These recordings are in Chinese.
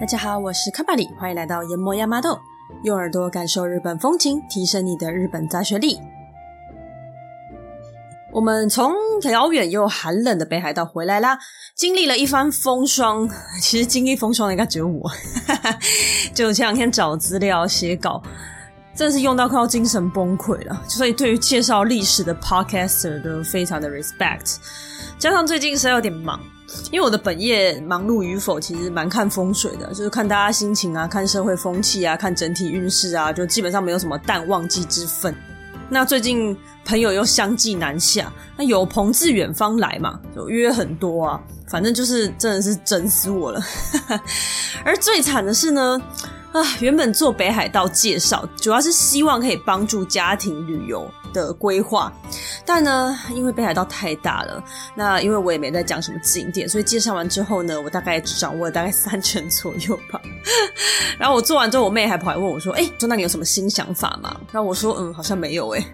大家好，我是卡巴里，欢迎来到研磨亚麻豆，用耳朵感受日本风情，提升你的日本杂学力。我们从遥远又寒冷的北海道回来啦，经历了一番风霜。其实经历风霜的应该只有我，就前两天找资料写稿，真的是用到快要精神崩溃了。所以对于介绍历史的 podcaster 都非常的 respect。加上最近实在有点忙。因为我的本业忙碌与否，其实蛮看风水的，就是看大家心情啊，看社会风气啊，看整体运势啊，就基本上没有什么淡旺季之分。那最近朋友又相继南下，那有朋自远方来嘛，就约很多啊，反正就是真的是整死我了。而最惨的是呢。啊，原本做北海道介绍，主要是希望可以帮助家庭旅游的规划，但呢，因为北海道太大了，那因为我也没在讲什么景点，所以介绍完之后呢，我大概只掌握了大概三成左右吧。然后我做完之后，我妹还跑来问我说：“哎，说那你有什么新想法吗？”然后我说：“嗯，好像没有诶，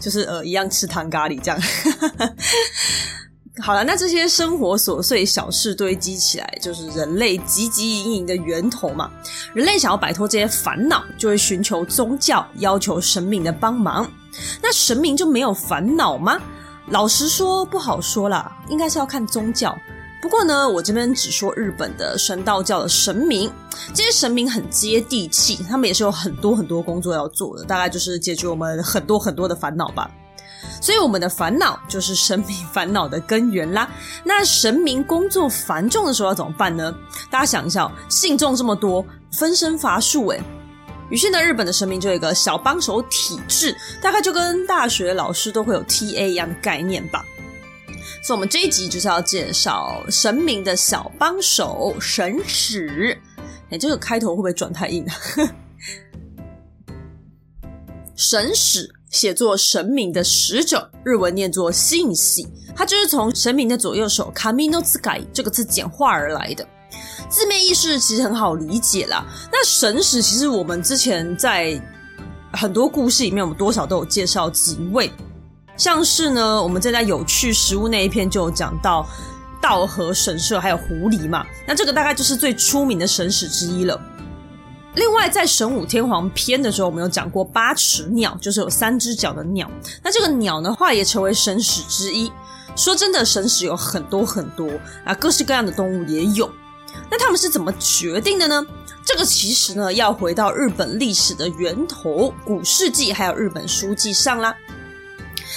就是呃，一样吃汤咖喱这样。” 好了，那这些生活琐碎小事堆积起来，就是人类汲汲营营的源头嘛。人类想要摆脱这些烦恼，就会寻求宗教，要求神明的帮忙。那神明就没有烦恼吗？老实说，不好说啦，应该是要看宗教。不过呢，我这边只说日本的神道教的神明，这些神明很接地气，他们也是有很多很多工作要做的，大概就是解决我们很多很多的烦恼吧。所以我们的烦恼就是神明烦恼的根源啦。那神明工作繁重的时候要怎么办呢？大家想一下哦，信众这么多，分身乏术诶。于是呢，日本的神明就有一个小帮手体制，大概就跟大学老师都会有 TA 一样的概念吧。所以，我们这一集就是要介绍神明的小帮手神使。哎，这个开头会不会转太硬啊？神使。写作神明的使者，日文念作信喜，它就是从神明的左右手 “kaminozai” 这个字简化而来的。字面意思其实很好理解啦。那神使其实我们之前在很多故事里面，我们多少都有介绍几位，像是呢，我们在有趣食物那一篇就有讲到稻荷神社还有狐狸嘛，那这个大概就是最出名的神使之一了。另外，在神武天皇篇的时候，我们有讲过八尺鸟，就是有三只脚的鸟。那这个鸟的话，也成为神使之一。说真的，神使有很多很多啊，各式各样的动物也有。那他们是怎么决定的呢？这个其实呢，要回到日本历史的源头——古世纪还有日本书记上啦。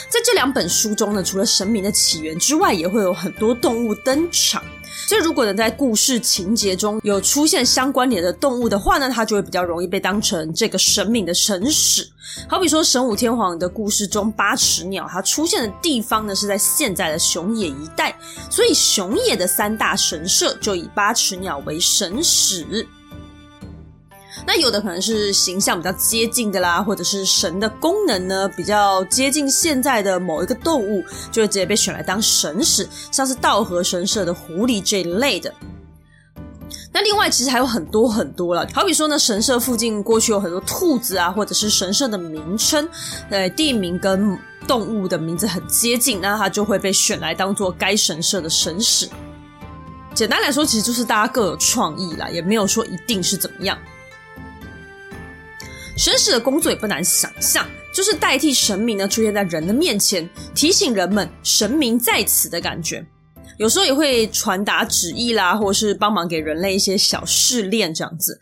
在这两本书中呢，除了神明的起源之外，也会有很多动物登场。所以，如果能在故事情节中有出现相关联的动物的话呢，它就会比较容易被当成这个神明的神使。好比说，神武天皇的故事中，八尺鸟它出现的地方呢是在现在的熊野一带，所以熊野的三大神社就以八尺鸟为神使。那有的可能是形象比较接近的啦，或者是神的功能呢比较接近现在的某一个动物，就会直接被选来当神使，像是道和神社的狐狸这一类的。那另外其实还有很多很多了，好比说呢，神社附近过去有很多兔子啊，或者是神社的名称，呃，地名跟动物的名字很接近，那它就会被选来当做该神社的神使。简单来说，其实就是大家各有创意啦，也没有说一定是怎么样。神使的工作也不难想象，就是代替神明呢出现在人的面前，提醒人们神明在此的感觉。有时候也会传达旨意啦，或是帮忙给人类一些小试炼这样子。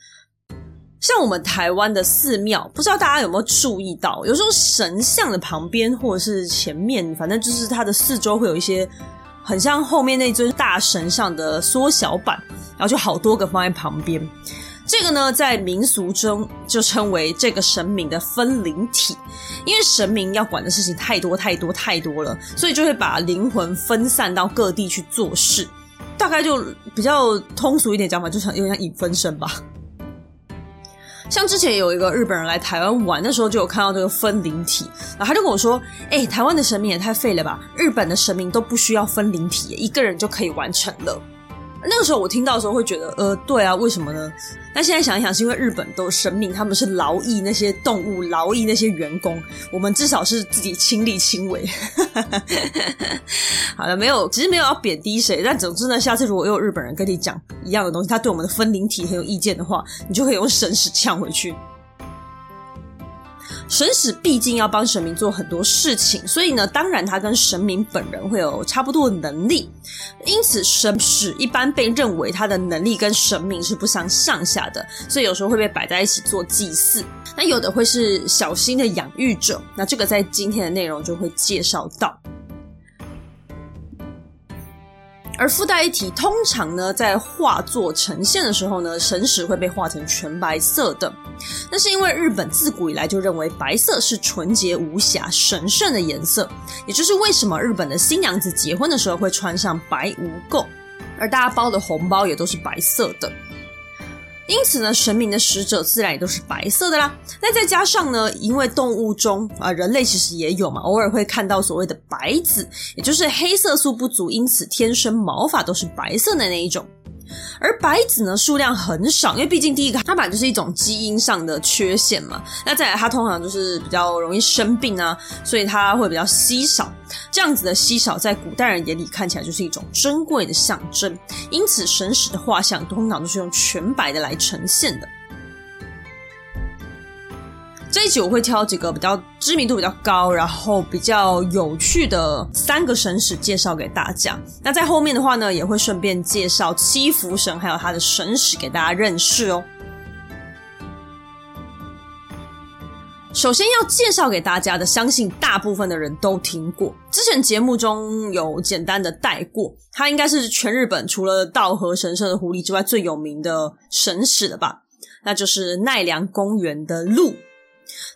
像我们台湾的寺庙，不知道大家有没有注意到，有时候神像的旁边或者是前面，反正就是它的四周会有一些很像后面那尊大神像的缩小版，然后就好多个放在旁边。这个呢，在民俗中就称为这个神明的分灵体，因为神明要管的事情太多太多太多了，所以就会把灵魂分散到各地去做事。大概就比较通俗一点讲法，就像有点像影分身吧。像之前有一个日本人来台湾玩的时候，就有看到这个分灵体，然后他就跟我说：“哎，台湾的神明也太废了吧！日本的神明都不需要分灵体，一个人就可以完成了。”那个时候我听到的时候会觉得，呃，对啊，为什么呢？但现在想一想，是因为日本都有神明，他们是劳役那些动物，劳役那些员工，我们至少是自己亲力亲为。好了，没有，其实没有要贬低谁，但总之呢，下次如果有日本人跟你讲一样的东西，他对我们的分灵体很有意见的话，你就可以用神使呛回去。神使毕竟要帮神明做很多事情，所以呢，当然他跟神明本人会有差不多的能力，因此神使一般被认为他的能力跟神明是不相上下的，所以有时候会被摆在一起做祭祀。那有的会是小心的养育者，那这个在今天的内容就会介绍到。而附带一体，通常呢，在画作呈现的时候呢，神石会被画成全白色的。那是因为日本自古以来就认为白色是纯洁无瑕、神圣的颜色，也就是为什么日本的新娘子结婚的时候会穿上白无垢，而大家包的红包也都是白色的。因此呢，神明的使者自然也都是白色的啦。那再加上呢，因为动物中啊，人类其实也有嘛，偶尔会看到所谓的白子，也就是黑色素不足，因此天生毛发都是白色的那一种。而白子呢，数量很少，因为毕竟第一个它本来就是一种基因上的缺陷嘛。那再来，它通常就是比较容易生病啊，所以它会比较稀少。这样子的稀少，在古代人眼里看起来就是一种珍贵的象征。因此，神使的画像通常都是用全白的来呈现的。这一集我会挑几个比较知名度比较高，然后比较有趣的三个神使介绍给大家。那在后面的话呢，也会顺便介绍七福神还有他的神使给大家认识哦。首先要介绍给大家的，相信大部分的人都听过，之前节目中有简单的带过，他应该是全日本除了稻荷神社的狐狸之外最有名的神使了吧？那就是奈良公园的鹿。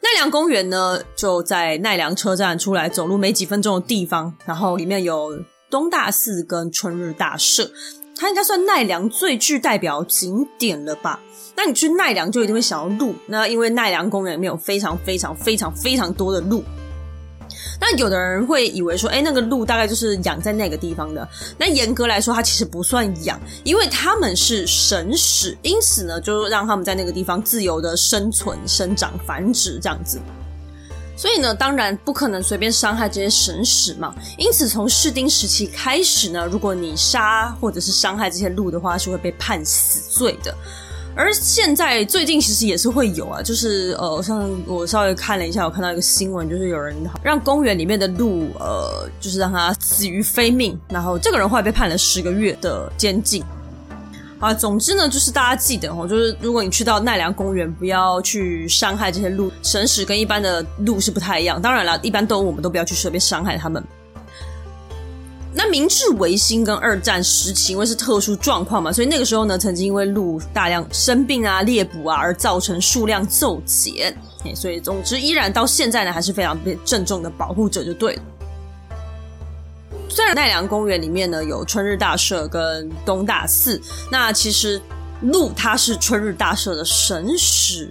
奈良公园呢，就在奈良车站出来走路没几分钟的地方，然后里面有东大寺跟春日大社，它应该算奈良最具代表景点了吧？那你去奈良就一定会想要鹿，那因为奈良公园里面有非常非常非常非常多的鹿。那有的人会以为说，哎，那个鹿大概就是养在那个地方的。那严格来说，它其实不算养，因为他们是神使，因此呢，就让他们在那个地方自由的生存、生长、繁殖这样子。所以呢，当然不可能随便伤害这些神使嘛。因此，从士丁时期开始呢，如果你杀或者是伤害这些鹿的话，是会被判死罪的。而现在最近其实也是会有啊，就是呃，像我稍微看了一下，我看到一个新闻，就是有人让公园里面的鹿，呃，就是让它死于非命，然后这个人后来被判了十个月的监禁。啊，总之呢，就是大家记得哦，就是如果你去到奈良公园，不要去伤害这些鹿，神使跟一般的鹿是不太一样。当然了，一般动物我们都不要去随便伤害它们。那明治维新跟二战时期，因为是特殊状况嘛，所以那个时候呢，曾经因为鹿大量生病啊、猎捕啊，而造成数量骤减。所以总之依然到现在呢，还是非常被郑重的保护着就对了。虽然奈良公园里面呢有春日大社跟东大寺，那其实鹿它是春日大社的神使。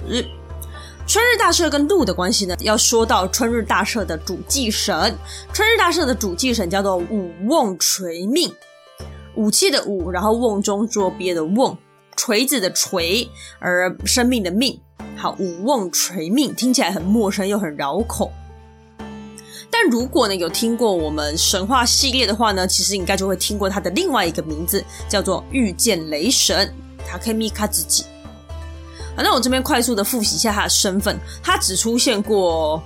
春日大社跟鹿的关系呢，要说到春日大社的主祭神。春日大社的主祭神叫做武瓮锤命，武器的武，然后瓮中捉鳖的瓮，锤子的锤，而生命的命。好，武瓮锤命听起来很陌生又很绕口。但如果呢有听过我们神话系列的话呢，其实应该就会听过他的另外一个名字，叫做御剑雷神，Takemi Katsuki。反正我这边快速的复习一下他的身份，他只出现过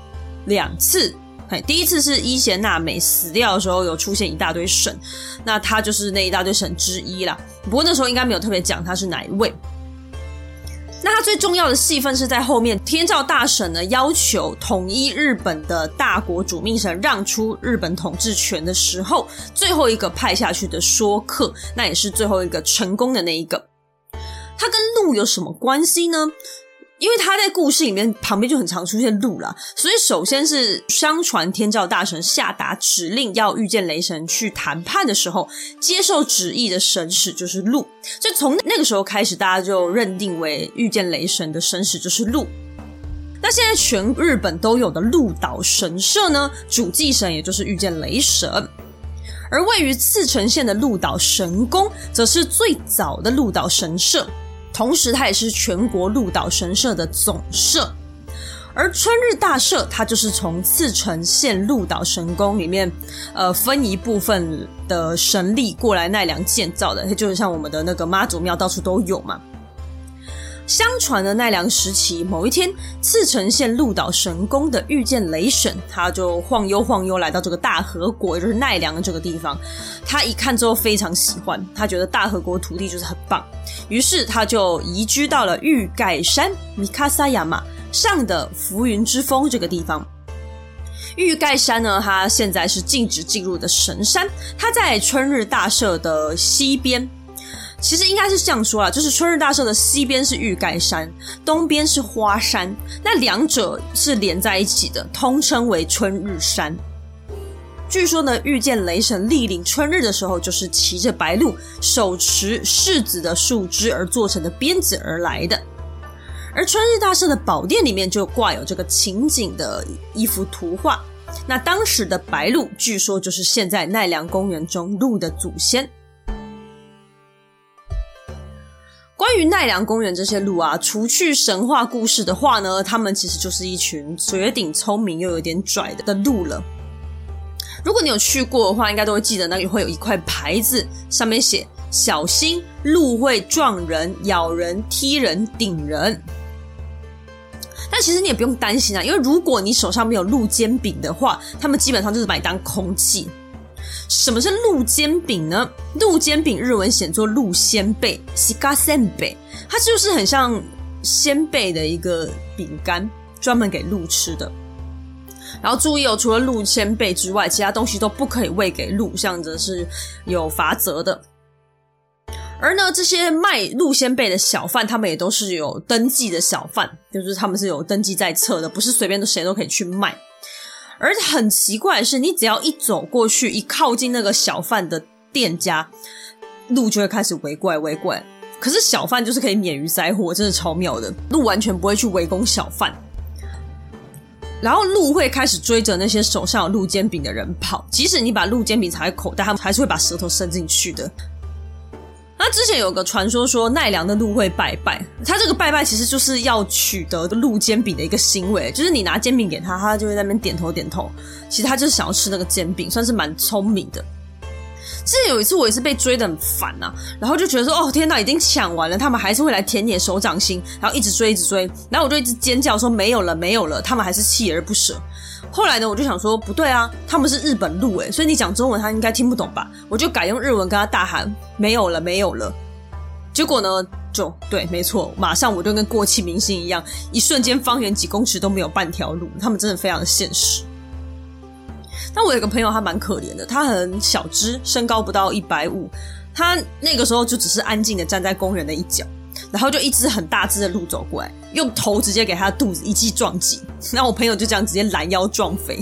两次。嘿，第一次是伊邪那美死掉的时候有出现一大堆神，那他就是那一大堆神之一啦。不过那时候应该没有特别讲他是哪一位。那他最重要的戏份是在后面，天照大神呢要求统一日本的大国主命神让出日本统治权的时候，最后一个派下去的说客，那也是最后一个成功的那一个。它跟鹿有什么关系呢？因为他在故事里面旁边就很常出现鹿啦，所以首先是相传天照大神下达指令要遇见雷神去谈判的时候，接受旨意的神使就是鹿，就从那个时候开始，大家就认定为遇见雷神的神使就是鹿。那现在全日本都有的鹿岛神社呢，主祭神也就是遇见雷神。而位于茨城县的鹿岛神宫，则是最早的鹿岛神社，同时它也是全国鹿岛神社的总社。而春日大社，它就是从茨城县鹿岛神宫里面，呃，分一部分的神力过来奈良建造的，它就是像我们的那个妈祖庙，到处都有嘛。相传的奈良时期，某一天，茨城县鹿岛神宫的御剑雷神，他就晃悠晃悠来到这个大和国，也就是奈良这个地方。他一看之后非常喜欢，他觉得大和国土地就是很棒，于是他就移居到了玉盖山米卡萨亚马上的浮云之峰这个地方。玉盖山呢，它现在是禁止进入的神山，它在春日大社的西边。其实应该是这样说啦，就是春日大社的西边是玉盖山，东边是花山，那两者是连在一起的，通称为春日山。据说呢，遇见雷神莅临春日的时候，就是骑着白鹿，手持柿子的树枝而做成的鞭子而来的。而春日大社的宝殿里面就挂有这个情景的一幅图画，那当时的白鹿，据说就是现在奈良公园中鹿的祖先。关于奈良公园这些鹿啊，除去神话故事的话呢，他们其实就是一群绝顶聪明又有点拽的的鹿了。如果你有去过的话，应该都会记得那里会有一块牌子，上面写“小心鹿会撞人、咬人、踢人、顶人”。但其实你也不用担心啊，因为如果你手上没有鹿煎饼的话，他们基本上就是把你当空气。什么是鹿煎饼呢？鹿煎饼日文写作鹿仙贝，西嘎仙贝，它就是很像仙贝的一个饼干，专门给鹿吃的。然后注意哦，除了鹿仙贝之外，其他东西都不可以喂给鹿，这样子是有罚则的。而呢，这些卖鹿仙贝的小贩，他们也都是有登记的小贩，就是他们是有登记在册的，不是随便的谁都可以去卖。而且很奇怪的是，你只要一走过去，一靠近那个小贩的店家，鹿就会开始围过来围过来。可是小贩就是可以免于灾祸，真的超妙的。鹿完全不会去围攻小贩，然后鹿会开始追着那些手上有鹿煎饼的人跑，即使你把鹿煎饼藏在口袋，他们还是会把舌头伸进去的。那之前有个传说说奈良的鹿会拜拜，他这个拜拜其实就是要取得鹿煎饼的一个行为，就是你拿煎饼给他，他就会在那边点头点头。其实他就是想要吃那个煎饼，算是蛮聪明的。之前有一次我也是被追得很烦呐、啊，然后就觉得说哦天哪，已经抢完了，他们还是会来舔你的手掌心，然后一直追一直追，然后我就一直尖叫说没有了没有了，他们还是锲而不舍。后来呢，我就想说不对啊，他们是日本路诶，所以你讲中文他应该听不懂吧？我就改用日文跟他大喊没有了，没有了。结果呢，就对，没错，马上我就跟过气明星一样，一瞬间方圆几公尺都没有半条路。他们真的非常的现实。但我有个朋友，他蛮可怜的，他很小只，身高不到一百五，他那个时候就只是安静的站在公园的一角。然后就一只很大只的鹿走过来，用头直接给他肚子一记撞击，然后我朋友就这样直接拦腰撞飞。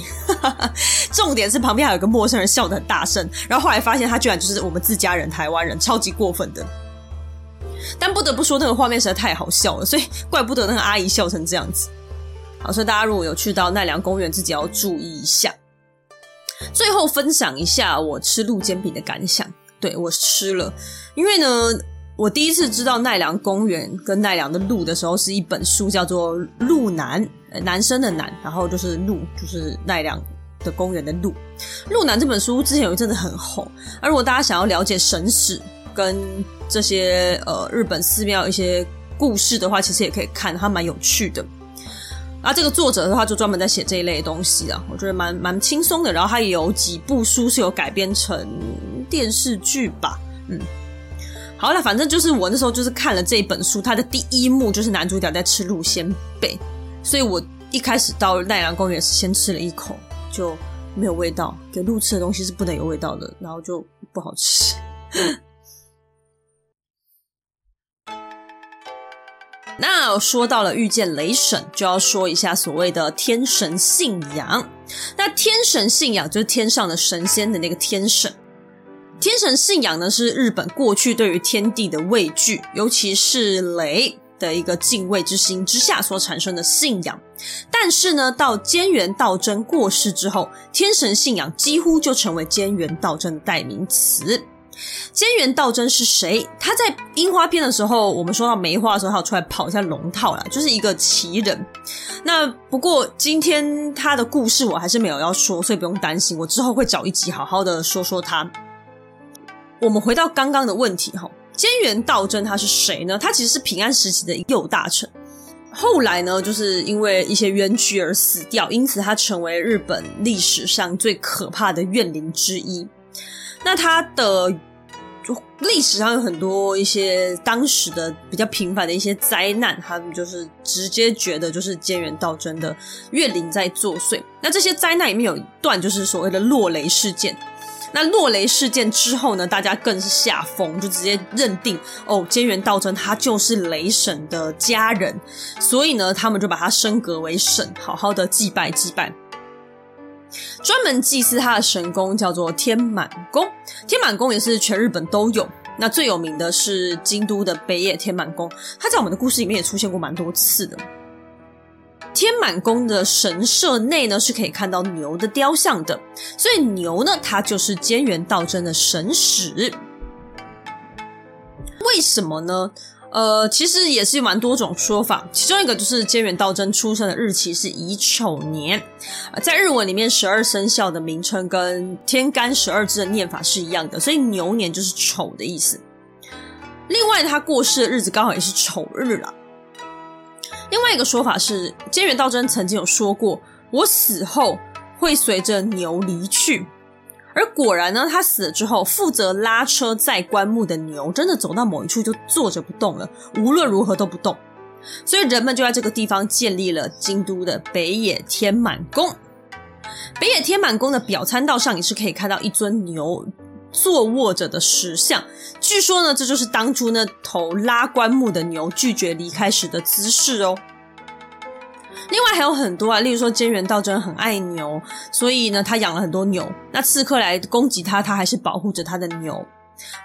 重点是旁边还有个陌生人笑得很大声，然后后来发现他居然就是我们自家人，台湾人，超级过分的。但不得不说那个画面实在太好笑了，所以怪不得那个阿姨笑成这样子。好，所以大家如果有去到奈良公园，自己要注意一下。最后分享一下我吃鹿煎饼的感想，对，我吃了，因为呢。我第一次知道奈良公园跟奈良的鹿的时候，是一本书，叫做《鹿男》，男生的男，然后就是鹿，就是奈良的公园的鹿。《鹿男》这本书之前有一阵子很红，而如果大家想要了解神史跟这些呃日本寺庙一些故事的话，其实也可以看，它蛮有趣的。啊，这个作者的话就专门在写这一类东西啊，我觉得蛮蛮轻松的。然后他也有几部书是有改编成电视剧吧，嗯。好了，反正就是我那时候就是看了这一本书，它的第一幕就是男主角在吃鹿仙贝，所以我一开始到奈良公园是先吃了一口，就没有味道，给鹿吃的东西是不能有味道的，然后就不好吃。那说到了遇见雷神，就要说一下所谓的天神信仰。那天神信仰就是天上的神仙的那个天神。天神信仰呢，是日本过去对于天地的畏惧，尤其是雷，的一个敬畏之心之下所产生的信仰。但是呢，到菅原道真过世之后，天神信仰几乎就成为菅原道真的代名词。菅原道真是谁？他在樱花篇的时候，我们说到梅花的时候，他有出来跑一下龙套啦，就是一个奇人。那不过今天他的故事我还是没有要说，所以不用担心，我之后会找一集好好的说说他。我们回到刚刚的问题哈，菅原道真他是谁呢？他其实是平安时期的右大臣，后来呢，就是因为一些冤屈而死掉，因此他成为日本历史上最可怕的怨灵之一。那他的历史上有很多一些当时的比较频繁的一些灾难，他们就是直接觉得就是菅原道真的怨灵在作祟。那这些灾难里面有一段就是所谓的落雷事件。那落雷事件之后呢，大家更是吓疯，就直接认定哦，菅原道真他就是雷神的家人，所以呢，他们就把他升格为神，好好的祭拜祭拜。专门祭祀他的神宫叫做天满宫，天满宫也是全日本都有。那最有名的是京都的北野天满宫，他在我们的故事里面也出现过蛮多次的。天满宫的神社内呢，是可以看到牛的雕像的，所以牛呢，它就是菅原道真的神使。为什么呢？呃，其实也是蛮多种说法，其中一个就是菅原道真出生的日期是乙丑年，在日文里面十二生肖的名称跟天干十二支的念法是一样的，所以牛年就是丑的意思。另外，他过世的日子刚好也是丑日了。另外一个说法是，菅原道真曾经有说过，我死后会随着牛离去。而果然呢，他死了之后，负责拉车载棺木的牛真的走到某一处就坐着不动了，无论如何都不动。所以人们就在这个地方建立了京都的北野天满宫。北野天满宫的表参道上也是可以看到一尊牛坐卧着的石像。据说呢，这就是当初那头拉棺木的牛拒绝离开时的姿势哦。另外还有很多啊，例如说菅原道真很爱牛，所以呢，他养了很多牛。那刺客来攻击他，他还是保护着他的牛。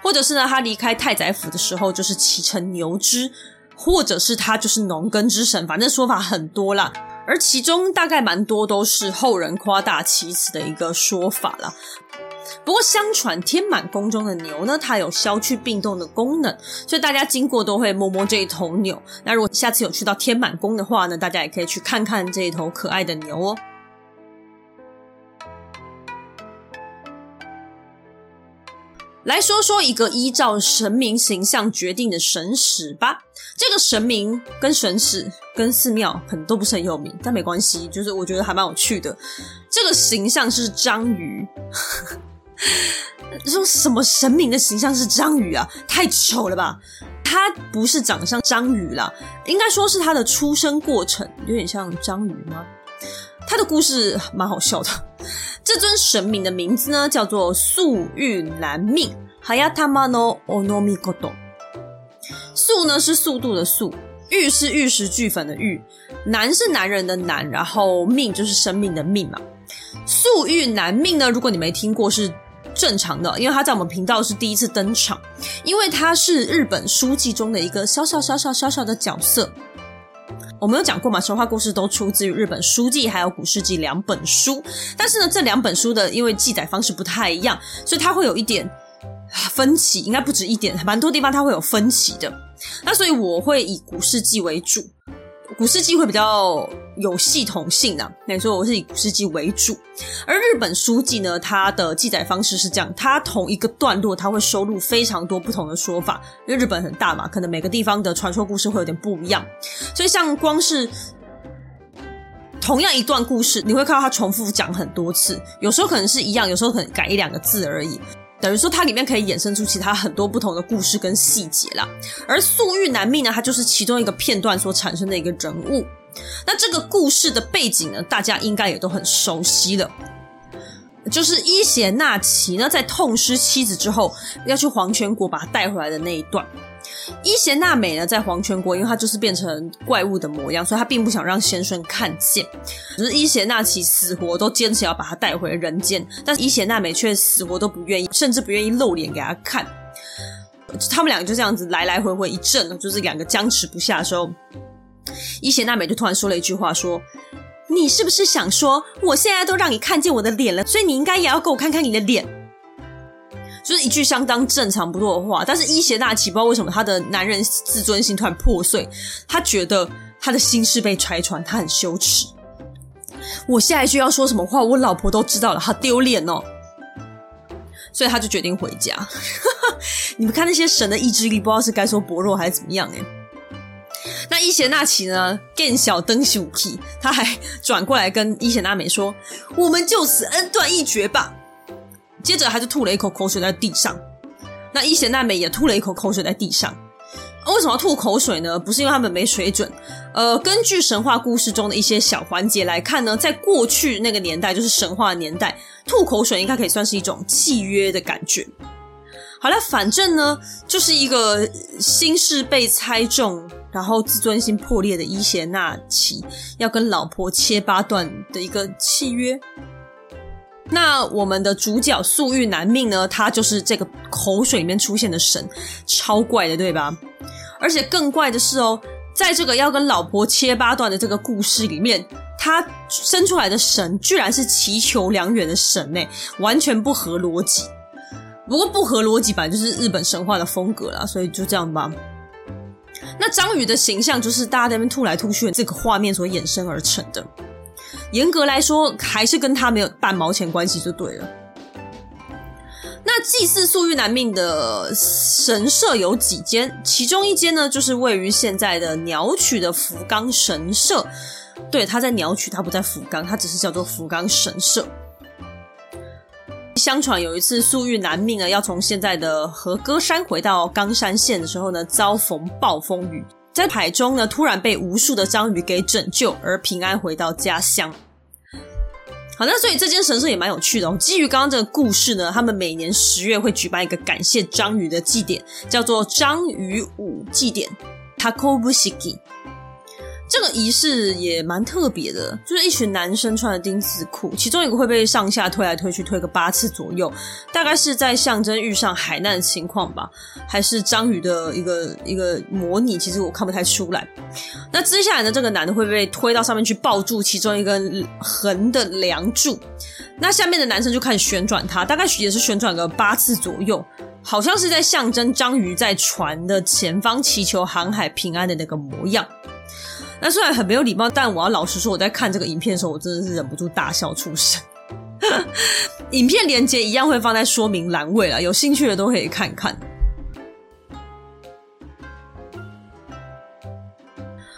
或者是呢，他离开太宰府的时候，就是骑乘牛只，或者是他就是农耕之神，反正说法很多啦。而其中大概蛮多都是后人夸大其词的一个说法啦。不过，相传天满宫中的牛呢，它有消去病痛的功能，所以大家经过都会摸摸这一头牛。那如果下次有去到天满宫的话呢，大家也可以去看看这一头可爱的牛哦。来说说一个依照神明形象决定的神使吧。这个神明跟神使跟寺庙可能都不是很有名，但没关系，就是我觉得还蛮有趣的。这个形象是章鱼。说什么神明的形象是章鱼啊？太丑了吧！他不是长相章鱼啦，应该说是他的出生过程有点像章鱼吗？他的故事蛮好笑的。这尊神明的名字呢，叫做速玉男命 Hayatama no Onomikoto。速呢是速度的速，玉是玉石俱焚的玉，男是男人的男，然后命就是生命的命嘛。速玉男命呢，如果你没听过是。正常的，因为他在我们频道是第一次登场，因为他是日本书记中的一个小小小小小小的角色。我们有讲过嘛，神话故事都出自于日本书记还有古事记两本书，但是呢，这两本书的因为记载方式不太一样，所以它会有一点分歧，应该不止一点，蛮多地方它会有分歧的。那所以我会以古事记为主。古事记会比较有系统性的，那你说我是以古事记为主，而日本书纪呢，它的记载方式是这样，它同一个段落，它会收录非常多不同的说法，因为日本很大嘛，可能每个地方的传说故事会有点不一样，所以像光是同样一段故事，你会看到它重复讲很多次，有时候可能是一样，有时候可能改一两个字而已。等于说，它里面可以衍生出其他很多不同的故事跟细节啦。而素玉难命呢，它就是其中一个片段所产生的一个人物。那这个故事的背景呢，大家应该也都很熟悉了，就是伊邪那岐呢在痛失妻子之后，要去黄泉国把她带回来的那一段。伊邪那美呢，在黄泉国，因为她就是变成怪物的模样，所以她并不想让先生看见。只是伊邪那岐死活都坚持要把她带回人间，但是伊邪那美却死活都不愿意，甚至不愿意露脸给他看。他们两个就这样子来来回回一阵，就是两个僵持不下的时候，伊邪那美就突然说了一句话说。你是不是想说，我现在都让你看见我的脸了，所以你应该也要给我看看你的脸？就是一句相当正常不过的话。但是伊邪那岐不知道为什么他的男人自尊心突然破碎，他觉得他的心事被拆穿，他很羞耻。我下一句要说什么话，我老婆都知道了，好丢脸哦。所以他就决定回家。你们看那些神的意志力，不知道是该说薄弱还是怎么样诶那伊邪那岐呢？更小灯喜武器，他还转过来跟伊邪那美说：“我们就此恩断义绝吧。”接着他就吐了一口口水在地上。那伊邪那美也吐了一口口水在地上。为什么要吐口水呢？不是因为他们没水准。呃，根据神话故事中的一些小环节来看呢，在过去那个年代，就是神话年代，吐口水应该可以算是一种契约的感觉。好了，反正呢，就是一个心事被猜中，然后自尊心破裂的伊邪那岐要跟老婆切八段的一个契约。那我们的主角素玉男命呢，他就是这个口水里面出现的神，超怪的，对吧？而且更怪的是哦，在这个要跟老婆切八段的这个故事里面，他生出来的神居然是祈求良缘的神呢，完全不合逻辑。不过不合逻辑本来就是日本神话的风格啦，所以就这样吧。那章鱼的形象就是大家在那边吐来吐去的这个画面所衍生而成的。严格来说，还是跟他没有半毛钱关系就对了。那祭祀素玉男命的神社有几间，其中一间呢，就是位于现在的鸟取的福冈神社。对，他在鸟取，他不在福冈，他只是叫做福冈神社。相传有一次素玉男命呢，要从现在的和歌山回到冈山县的时候呢，遭逢暴风雨，在海中呢突然被无数的章鱼给拯救，而平安回到家乡。好，那所以这间神社也蛮有趣的哦。基于刚刚这个故事呢，他们每年十月会举办一个感谢章鱼的祭典，叫做章鱼舞祭典 Takobushiki 这个仪式也蛮特别的，就是一群男生穿的丁字裤，其中一个会被上下推来推去，推个八次左右，大概是在象征遇上海难的情况吧，还是章鱼的一个一个模拟？其实我看不太出来。那接下来呢，这个男的会被推到上面去抱住其中一根横的梁柱，那下面的男生就开始旋转它，大概也是旋转个八次左右，好像是在象征章鱼在船的前方祈求航海平安的那个模样。那虽然很没有礼貌，但我要老实说，我在看这个影片的时候，我真的是忍不住大笑出声。影片连接一样会放在说明栏位了，有兴趣的都可以看看。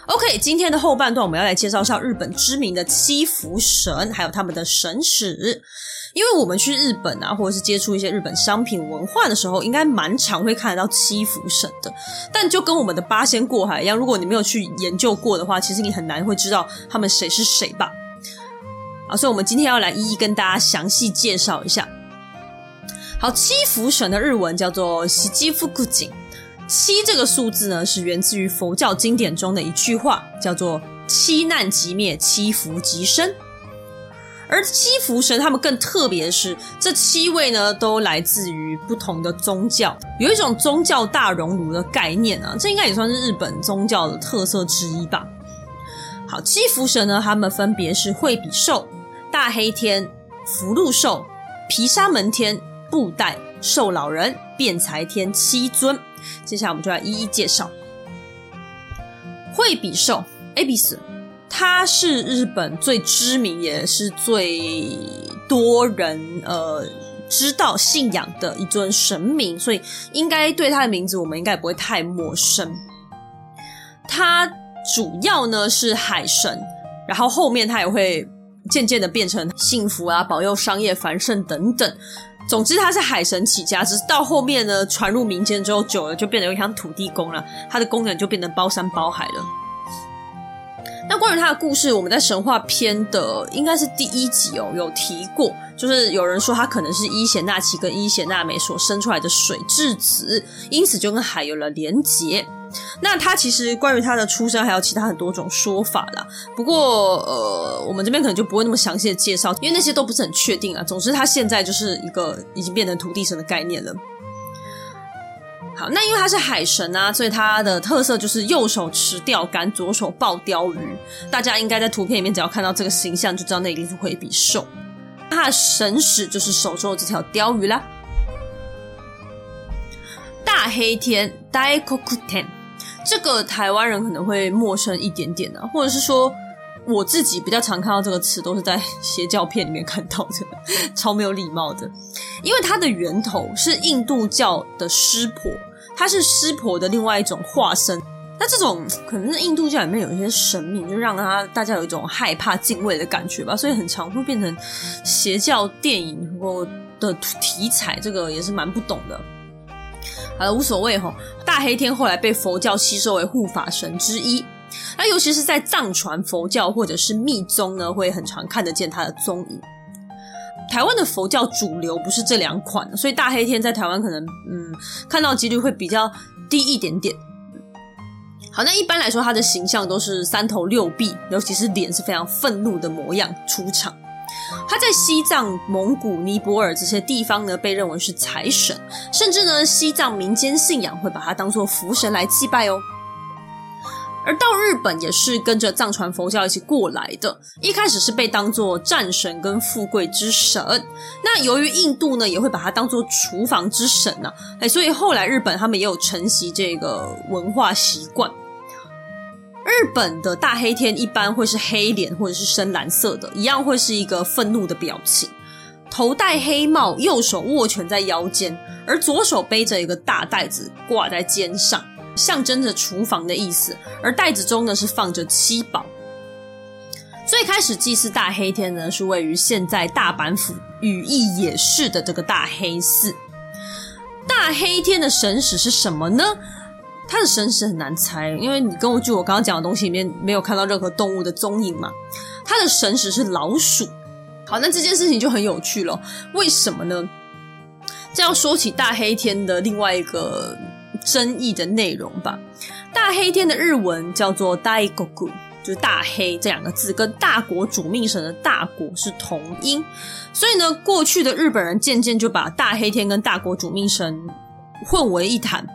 OK，今天的后半段我们要来介绍一下日本知名的七福神，还有他们的神史。因为我们去日本啊，或者是接触一些日本商品文化的时候，应该蛮常会看得到七福神的。但就跟我们的八仙过海一样，如果你没有去研究过的话，其实你很难会知道他们谁是谁吧。好，所以我们今天要来一一跟大家详细介绍一下。好，七福神的日文叫做七福神。七这个数字呢，是源自于佛教经典中的一句话，叫做七难即灭，七福即生。而七福神他们更特别的是，这七位呢都来自于不同的宗教，有一种宗教大熔炉的概念啊，这应该也算是日本宗教的特色之一吧。好，七福神呢，他们分别是惠比寿、大黑天、福禄寿、毗沙门天、布袋、寿老人、辩财天七尊。接下来我们就来一一介绍。惠比寿 Abis 他是日本最知名也是最多人呃知道信仰的一尊神明，所以应该对他的名字我们应该也不会太陌生。他主要呢是海神，然后后面他也会渐渐的变成幸福啊、保佑商业繁盛等等。总之他是海神起家，只是到后面呢传入民间之后，久了就变得有点像土地公了，他的功能就变得包山包海了。那关于他的故事，我们在神话篇的应该是第一集哦，有提过，就是有人说他可能是伊邪那岐跟伊邪那美所生出来的水质子，因此就跟海有了连结。那他其实关于他的出生还有其他很多种说法啦，不过呃，我们这边可能就不会那么详细的介绍，因为那些都不是很确定啊。总之，他现在就是一个已经变成土地神的概念了。好，那因为他是海神啊，所以他的特色就是右手持钓竿，左手抱鲷鱼。大家应该在图片里面只要看到这个形象，就知道那一定是惠比瘦。他神使就是手中的这条鲷鱼啦。大黑天 Daikokuten，这个台湾人可能会陌生一点点啊，或者是说我自己比较常看到这个词，都是在邪教片里面看到的，超没有礼貌的。因为它的源头是印度教的湿婆，它是湿婆的另外一种化身。那这种可能是印度教里面有一些神明，就让他大家有一种害怕、敬畏的感觉吧，所以很常会变成邪教电影或的题材。这个也是蛮不懂的。好了，无所谓哈。大黑天后来被佛教吸收为护法神之一，那尤其是在藏传佛教或者是密宗呢，会很常看得见他的踪影。台湾的佛教主流不是这两款，所以大黑天在台湾可能嗯看到几率会比较低一点点。好，那一般来说，他的形象都是三头六臂，尤其是脸是非常愤怒的模样出场。他在西藏、蒙古、尼泊尔这些地方呢，被认为是财神，甚至呢，西藏民间信仰会把他当作福神来祭拜哦。而到日本也是跟着藏传佛教一起过来的，一开始是被当作战神跟富贵之神。那由于印度呢也会把它当作厨房之神呢、啊，哎，所以后来日本他们也有承袭这个文化习惯。日本的大黑天一般会是黑脸或者是深蓝色的，一样会是一个愤怒的表情，头戴黑帽，右手握拳在腰间，而左手背着一个大袋子挂在肩上。象征着厨房的意思，而袋子中呢是放着七宝。最开始祭祀大黑天呢，是位于现在大阪府羽翼野市的这个大黑寺。大黑天的神使是什么呢？他的神使很难猜，因为你根据我刚刚讲的东西里面没有看到任何动物的踪影嘛。他的神使是老鼠。好，那这件事情就很有趣了。为什么呢？这要说起大黑天的另外一个。争议的内容吧。大黑天的日文叫做 Daikoku，就是大黑这两个字，跟大国主命神的大国是同音。所以呢，过去的日本人渐渐就把大黑天跟大国主命神混为一谈，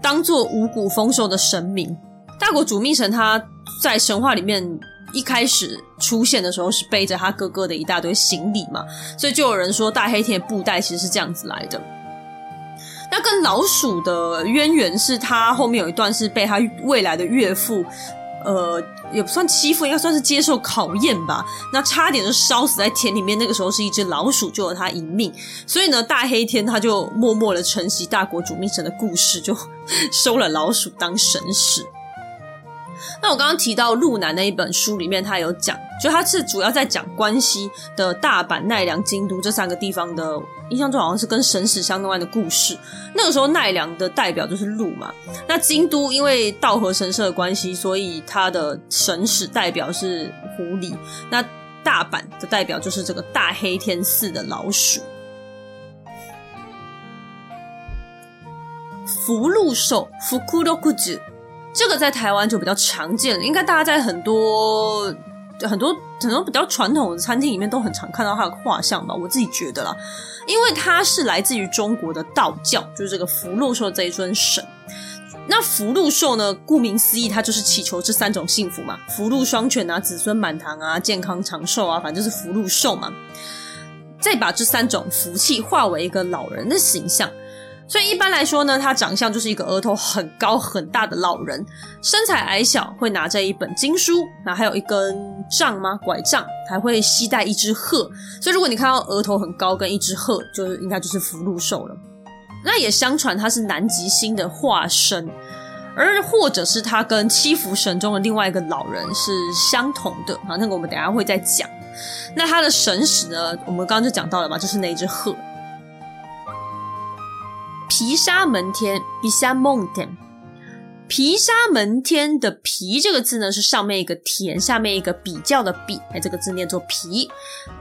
当做五谷丰收的神明。大国主命神他在神话里面一开始出现的时候是背着他哥哥的一大堆行李嘛，所以就有人说大黑天的布袋其实是这样子来的。那跟老鼠的渊源是他后面有一段是被他未来的岳父，呃，也不算欺负，应该算是接受考验吧。那差点就烧死在田里面，那个时候是一只老鼠救了他一命。所以呢，大黑天他就默默的承袭大国主命神的故事，就 收了老鼠当神使。那我刚刚提到鹿男那一本书里面，他有讲，就他是主要在讲关西的大阪、奈良、京都这三个地方的，印象中好像是跟神使相关的故事。那个时候奈良的代表就是鹿嘛，那京都因为道和神社的关系，所以他的神使代表是狐狸。那大阪的代表就是这个大黑天寺的老鼠。福禄寿，福库洛库子。这个在台湾就比较常见了，应该大家在很多很多很多比较传统的餐厅里面都很常看到他的画像吧，我自己觉得啦，因为他是来自于中国的道教，就是这个福禄寿这一尊神。那福禄寿呢，顾名思义，他就是祈求这三种幸福嘛，福禄双全啊，子孙满堂啊，健康长寿啊，反正就是福禄寿嘛。再把这三种福气化为一个老人的形象。所以一般来说呢，他长相就是一个额头很高很大的老人，身材矮小，会拿着一本经书，那还有一根杖吗？拐杖，还会携带一只鹤。所以如果你看到额头很高跟一只鹤，就是应该就是福禄寿了。那也相传他是南极星的化身，而或者是他跟七福神中的另外一个老人是相同的啊。那个我们等下会再讲。那他的神使呢，我们刚刚就讲到了嘛，就是那一只鹤。毗沙门天，毗沙门天，毗沙门天的“毗”这个字呢，是上面一个田，下面一个比较的“比”，哎，这个字念作“毗”。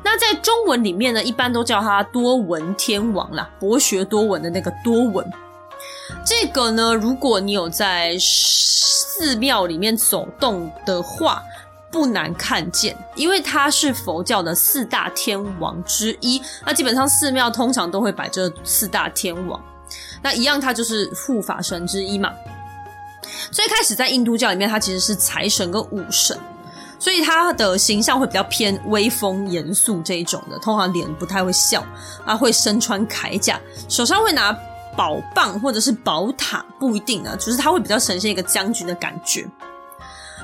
那在中文里面呢，一般都叫他多闻天王啦，博学多闻的那个多闻。这个呢，如果你有在寺庙里面走动的话，不难看见，因为他是佛教的四大天王之一。那基本上寺庙通常都会摆这四大天王。那一样，他就是护法神之一嘛。最开始在印度教里面，他其实是财神跟武神，所以他的形象会比较偏威风严肃这一种的，通常脸不太会笑，啊，会身穿铠甲，手上会拿宝棒或者是宝塔，不一定啊，就是他会比较呈现一个将军的感觉。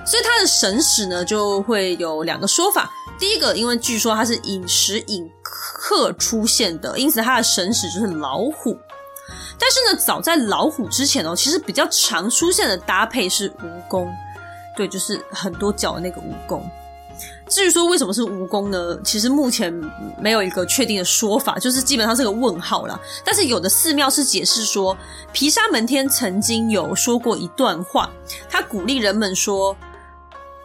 所以他的神使呢，就会有两个说法。第一个，因为据说他是饮食饮客出现的，因此他的神使就是老虎。但是呢，早在老虎之前哦，其实比较常出现的搭配是蜈蚣，对，就是很多脚的那个蜈蚣。至于说为什么是蜈蚣呢？其实目前没有一个确定的说法，就是基本上是个问号啦。但是有的寺庙是解释说，毗沙门天曾经有说过一段话，他鼓励人们说，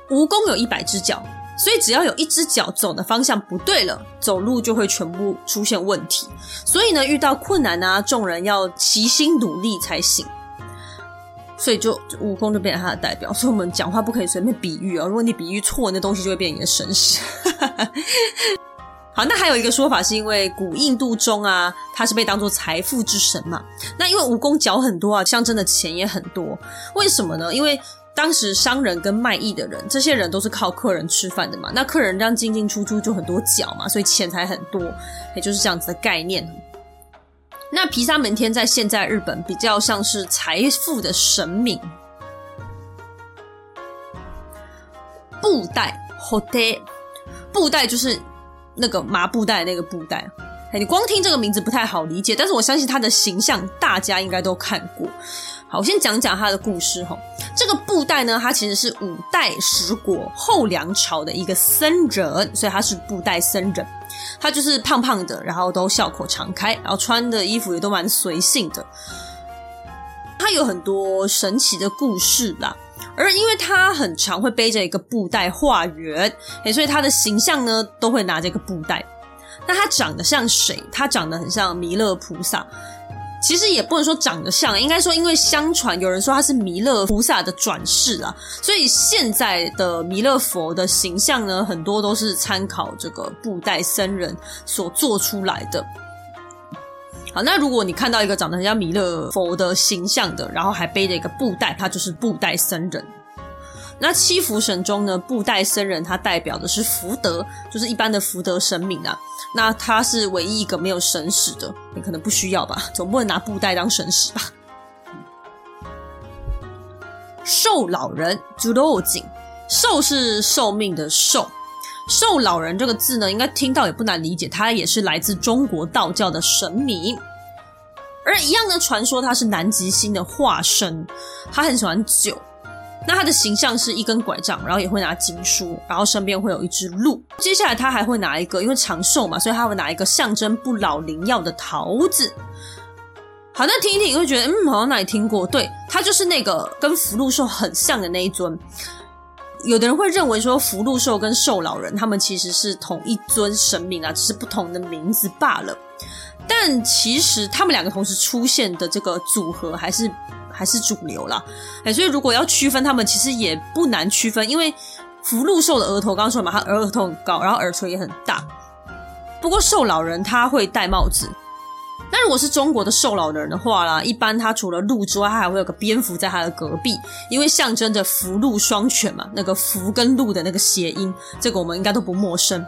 蜈蚣有一百只脚。所以只要有一只脚走的方向不对了，走路就会全部出现问题。所以呢，遇到困难啊，众人要齐心努力才行。所以就蜈蚣就变成他的代表。所以我们讲话不可以随便比喻哦，如果你比喻错，那东西就会变成你的神使。好，那还有一个说法是因为古印度中啊，它是被当做财富之神嘛。那因为蜈蚣脚很多啊，象征的钱也很多。为什么呢？因为当时商人跟卖艺的人，这些人都是靠客人吃饭的嘛。那客人这样进进出出就很多脚嘛，所以钱财很多，也就是这样子的概念。那毗沙门天在现在日本比较像是财富的神明。布袋 hote，布袋就是那个麻布袋那个布袋。你光听这个名字不太好理解，但是我相信他的形象大家应该都看过。好，我先讲讲他的故事哈。这个布袋呢，他其实是五代十国后梁朝的一个僧人，所以他是布袋僧人。他就是胖胖的，然后都笑口常开，然后穿的衣服也都蛮随性的。他有很多神奇的故事啦，而因为他很常会背着一个布袋化缘，所以他的形象呢都会拿这个布袋。那他长得像谁？他长得很像弥勒菩萨。其实也不能说长得像，应该说，因为相传有人说他是弥勒菩萨的转世啊，所以现在的弥勒佛的形象呢，很多都是参考这个布袋僧人所做出来的。好，那如果你看到一个长得很像弥勒佛的形象的，然后还背着一个布袋，他就是布袋僧人。那七福神中呢，布袋僧人他代表的是福德，就是一般的福德神明啊。那他是唯一一个没有神使的，你可能不需要吧，总不能拿布袋当神使吧。寿老人，寿老井，寿是寿命的寿，寿老人这个字呢，应该听到也不难理解，他也是来自中国道教的神明。而一样的传说，他是南极星的化身，他很喜欢酒。那他的形象是一根拐杖，然后也会拿经书，然后身边会有一只鹿。接下来他还会拿一个，因为长寿嘛，所以他会拿一个象征不老灵药的桃子。好，那听一听你会觉得，嗯，好像哪里听过？对，他就是那个跟福禄寿很像的那一尊。有的人会认为说，福禄寿跟寿老人他们其实是同一尊神明啊，只是不同的名字罢了。但其实他们两个同时出现的这个组合还是。还是主流啦，哎，所以如果要区分他们，其实也不难区分，因为福禄寿的额头刚刚说嘛，他额头很高，然后耳垂也很大。不过寿老人他会戴帽子，那如果是中国的寿老人的话啦，一般他除了鹿之外，他还会有个蝙蝠在他的隔壁，因为象征着福禄双全嘛，那个福跟鹿的那个谐音，这个我们应该都不陌生。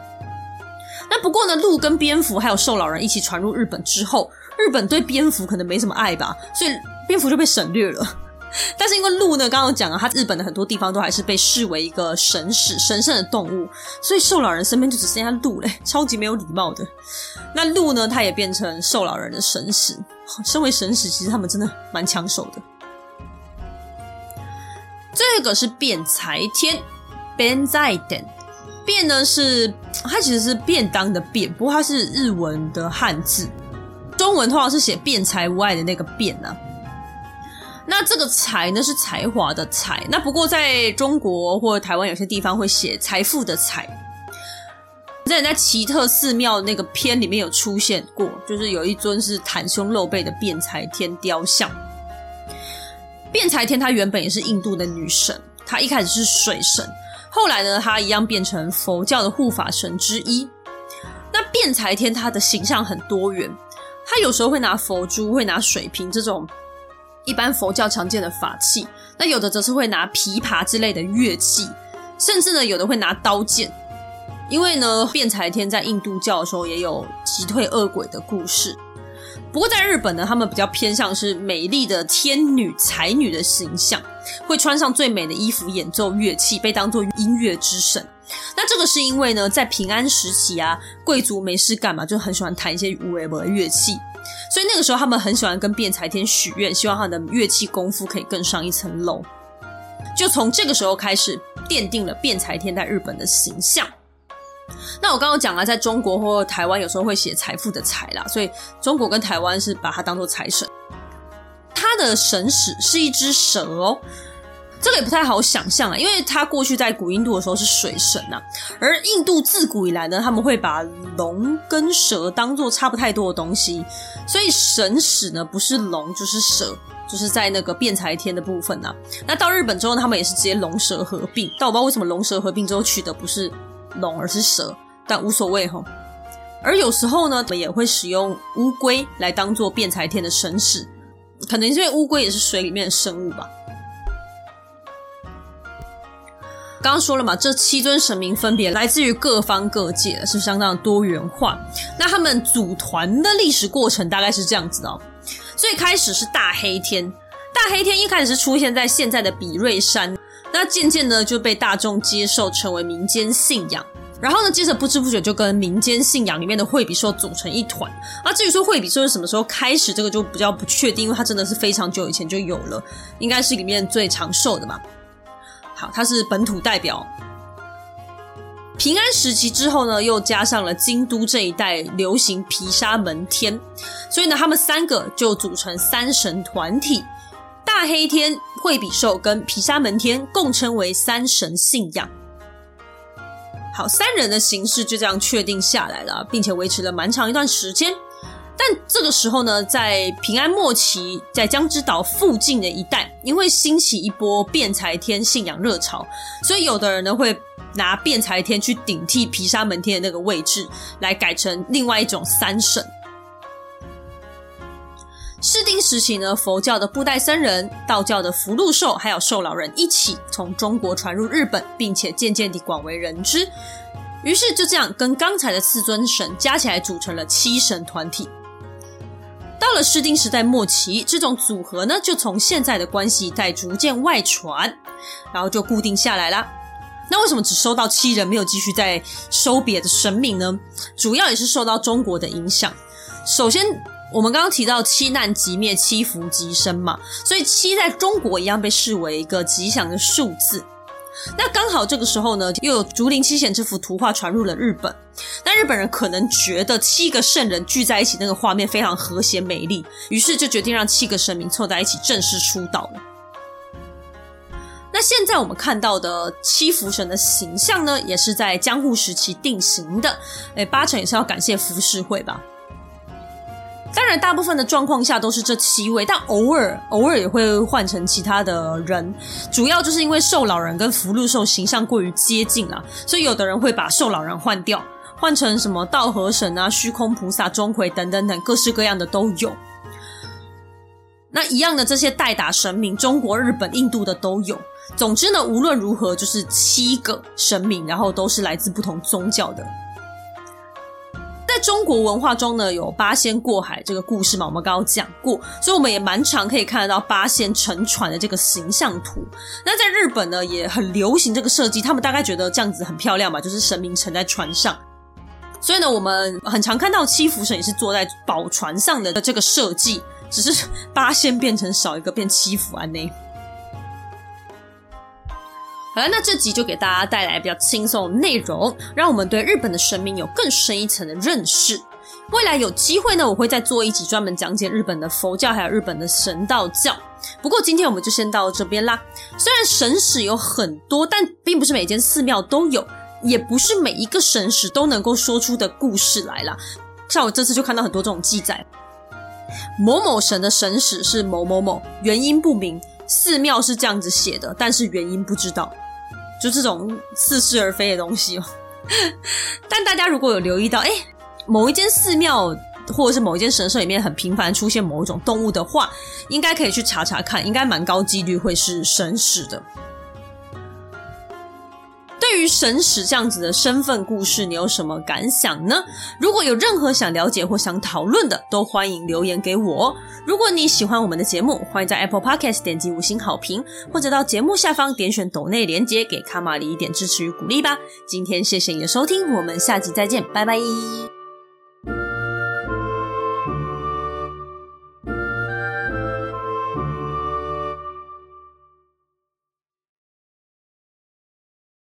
那不过呢，鹿跟蝙蝠还有寿老人一起传入日本之后，日本对蝙蝠可能没什么爱吧，所以。蝙蝠就被省略了，但是因为鹿呢，刚刚讲了，它日本的很多地方都还是被视为一个神使、神圣的动物，所以寿老人身边就只剩下鹿嘞，超级没有礼貌的。那鹿呢，它也变成寿老人的神使。身为神使，其实他们真的蛮抢手的。这个是弁财天，弁财天，弁呢是它其实是便当的便，不过它是日文的汉字，中文通常是写辩财无碍的那个辩啊。那这个财呢，是才华的财，那不过在中国或台湾有些地方会写财富的财。在在奇特寺庙那个篇里面有出现过，就是有一尊是袒胸露背的辩财天雕像。辩财天她原本也是印度的女神，她一开始是水神，后来呢，她一样变成佛教的护法神之一。那辩财天她的形象很多元。他有时候会拿佛珠，会拿水瓶这种一般佛教常见的法器，那有的则是会拿琵琶之类的乐器，甚至呢，有的会拿刀剑。因为呢，辩才天在印度教的时候也有击退恶鬼的故事。不过在日本呢，他们比较偏向是美丽的天女、才女的形象，会穿上最美的衣服，演奏乐器，被当作音乐之神。那这个是因为呢，在平安时期啊，贵族没事干嘛，就很喜欢弹一些无为的乐器，所以那个时候他们很喜欢跟辩才天许愿，希望他的乐器功夫可以更上一层楼。就从这个时候开始，奠定了辩才天在日本的形象。那我刚刚讲了，在中国或台湾有时候会写财富的财啦，所以中国跟台湾是把它当做财神。他的神使是一只蛇哦。这个也不太好想象啊，因为他过去在古印度的时候是水神呐、啊，而印度自古以来呢，他们会把龙跟蛇当做差不太多的东西，所以神使呢不是龙就是蛇，就是在那个辩才天的部分呐、啊。那到日本之后，他们也是直接龙蛇合并，但我不知道为什么龙蛇合并之后取的不是龙而是蛇，但无所谓吼。而有时候呢，也会使用乌龟来当做辩才天的神使，可能是因为乌龟也是水里面的生物吧。刚刚说了嘛，这七尊神明分别来自于各方各界，是相当多元化。那他们组团的历史过程大概是这样子哦。最开始是大黑天，大黑天一开始是出现在现在的比瑞山，那渐渐的就被大众接受，成为民间信仰。然后呢，接着不知不觉就跟民间信仰里面的惠比寿组成一团。啊，至于说惠比寿是什么时候开始，这个就比较不确定，因为它真的是非常久以前就有了，应该是里面最长寿的嘛。好，他是本土代表。平安时期之后呢，又加上了京都这一带流行毗沙门天，所以呢，他们三个就组成三神团体。大黑天、惠比寿跟毗沙门天共称为三神信仰。好，三人的形式就这样确定下来了，并且维持了蛮长一段时间。但这个时候呢，在平安末期，在江之岛附近的一带，因为兴起一波辩才天信仰热潮，所以有的人呢会拿辩才天去顶替毗沙门天的那个位置，来改成另外一种三神。室町时期呢，佛教的布袋僧人、道教的福禄寿还有寿老人一起从中国传入日本，并且渐渐地广为人知。于是就这样，跟刚才的四尊神加起来组成了七神团体。到了室町时代末期，这种组合呢，就从现在的关系在逐渐外传，然后就固定下来啦。那为什么只收到七人，没有继续再收别的神明呢？主要也是受到中国的影响。首先，我们刚刚提到七难即灭，七福即生嘛，所以七在中国一样被视为一个吉祥的数字。那刚好这个时候呢，又有竹林七贤这幅图画传入了日本。那日本人可能觉得七个圣人聚在一起那个画面非常和谐美丽，于是就决定让七个神明凑在一起正式出道了。那现在我们看到的七福神的形象呢，也是在江户时期定型的。诶，八成也是要感谢浮世绘吧。当然，大部分的状况下都是这七位，但偶尔偶尔也会换成其他的人。主要就是因为寿老人跟福禄寿形象过于接近了，所以有的人会把寿老人换掉，换成什么道和神啊、虚空菩萨、钟馗等等等，各式各样的都有。那一样的这些代打神明，中国、日本、印度的都有。总之呢，无论如何就是七个神明，然后都是来自不同宗教的。中国文化中呢，有八仙过海这个故事嘛，我们刚刚讲过，所以我们也蛮常可以看得到八仙乘船的这个形象图。那在日本呢，也很流行这个设计，他们大概觉得这样子很漂亮吧，就是神明乘在船上。所以呢，我们很常看到七福神也是坐在宝船上的这个设计，只是八仙变成少一个变七福安内。好了，那这集就给大家带来比较轻松的内容，让我们对日本的神明有更深一层的认识。未来有机会呢，我会再做一集专门讲解日本的佛教还有日本的神道教。不过今天我们就先到这边啦。虽然神使有很多，但并不是每间寺庙都有，也不是每一个神使都能够说出的故事来啦。像我这次就看到很多这种记载，某某神的神使是某某某，原因不明。寺庙是这样子写的，但是原因不知道，就这种似是而非的东西哦。但大家如果有留意到，哎，某一间寺庙或者是某一间神社里面很频繁出现某一种动物的话，应该可以去查查看，应该蛮高几率会是神使的。对于神使这样子的身份故事，你有什么感想呢？如果有任何想了解或想讨论的，都欢迎留言给我。如果你喜欢我们的节目，欢迎在 Apple Podcast 点击五星好评，或者到节目下方点选抖内连接，给卡玛里一点支持与鼓励吧。今天谢谢你的收听，我们下集再见，拜拜。